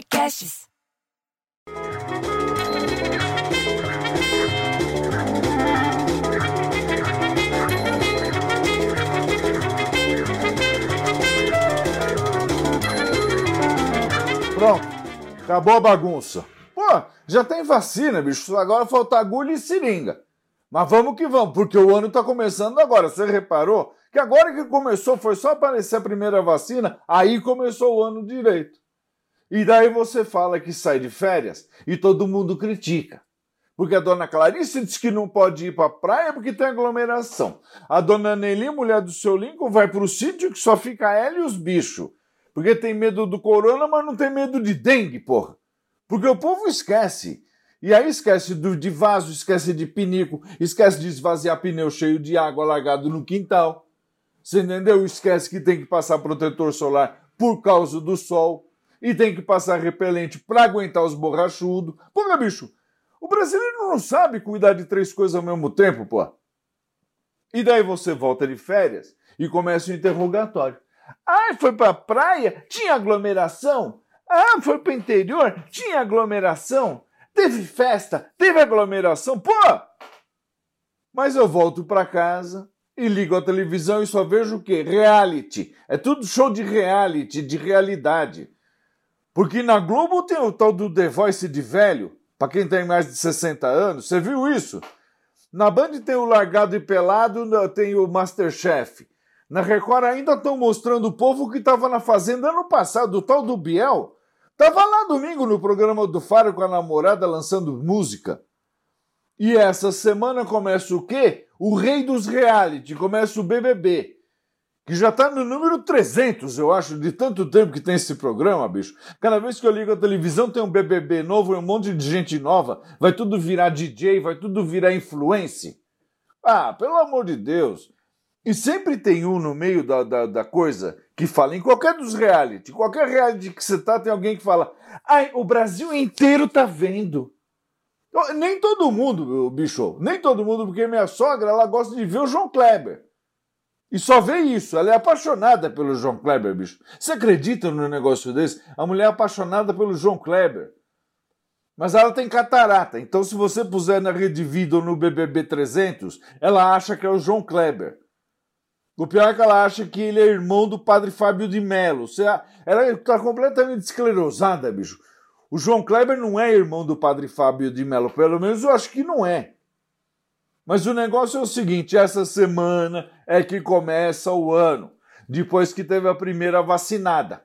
Podcasts. Pronto, acabou a bagunça. Pô, já tem vacina, bicho. Agora falta agulha e seringa. Mas vamos que vamos, porque o ano tá começando agora. Você reparou que agora que começou foi só aparecer a primeira vacina, aí começou o ano direito. E daí você fala que sai de férias e todo mundo critica. Porque a dona Clarice diz que não pode ir para a praia porque tem aglomeração. A dona Nelly, mulher do seu Lincoln, vai para o sítio que só fica ela e os bichos. Porque tem medo do corona, mas não tem medo de dengue, porra. Porque o povo esquece. E aí esquece do, de vaso, esquece de pinico, esquece de esvaziar pneu cheio de água largado no quintal. Você entendeu? Esquece que tem que passar protetor solar por causa do sol. E tem que passar repelente para aguentar os borrachudos. Porra, bicho, o brasileiro não sabe cuidar de três coisas ao mesmo tempo, pô. E daí você volta de férias e começa o interrogatório. Ah, foi pra praia? Tinha aglomeração? Ah, foi pro interior? Tinha aglomeração? Teve festa? Teve aglomeração? Pô! Mas eu volto pra casa e ligo a televisão e só vejo o quê? Reality. É tudo show de reality, de realidade. Porque na Globo tem o tal do The Voice de velho, para quem tem mais de 60 anos. Você viu isso? Na Band tem o Largado e Pelado, tem o Masterchef. Na Record ainda estão mostrando o povo que estava na Fazenda ano passado, o tal do Biel. Tava lá domingo no programa do Faro com a namorada lançando música. E essa semana começa o quê? O rei dos reality, começa o BBB. Que já tá no número 300, eu acho, de tanto tempo que tem esse programa, bicho. Cada vez que eu ligo a televisão tem um BBB novo e um monte de gente nova. Vai tudo virar DJ, vai tudo virar influência. Ah, pelo amor de Deus. E sempre tem um no meio da, da, da, coisa que fala, em qualquer dos reality, qualquer reality que você tá, tem alguém que fala, ai, o Brasil inteiro tá vendo. Então, nem todo mundo, bicho, nem todo mundo, porque minha sogra, ela gosta de ver o João Kleber. E só vê isso, ela é apaixonada pelo João Kleber, bicho. Você acredita num negócio desse? A mulher é apaixonada pelo João Kleber. Mas ela tem catarata, então se você puser na Rede Vida ou no BBB 300, ela acha que é o João Kleber. O pior é que ela acha que ele é irmão do padre Fábio de Mello. Ela está completamente esclerosada, bicho. O João Kleber não é irmão do padre Fábio de Mello, pelo menos eu acho que não é. Mas o negócio é o seguinte: essa semana é que começa o ano, depois que teve a primeira vacinada.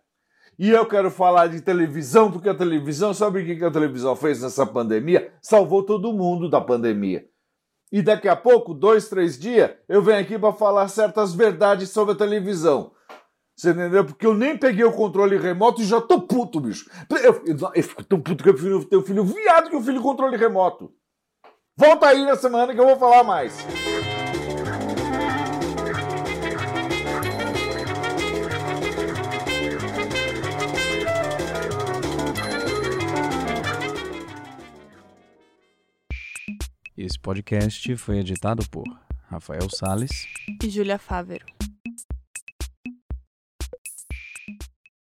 E eu quero falar de televisão, porque a televisão, sabe o que a televisão fez nessa pandemia? Salvou todo mundo da pandemia. E daqui a pouco, dois, três dias, eu venho aqui para falar certas verdades sobre a televisão. Você entendeu? Porque eu nem peguei o controle remoto e já tô puto, bicho. Eu, eu, eu fico tão puto que eu tenho filho viado que eu filho controle remoto. Volta aí na semana que eu vou falar mais. Esse podcast foi editado por Rafael Sales e Júlia Fávero.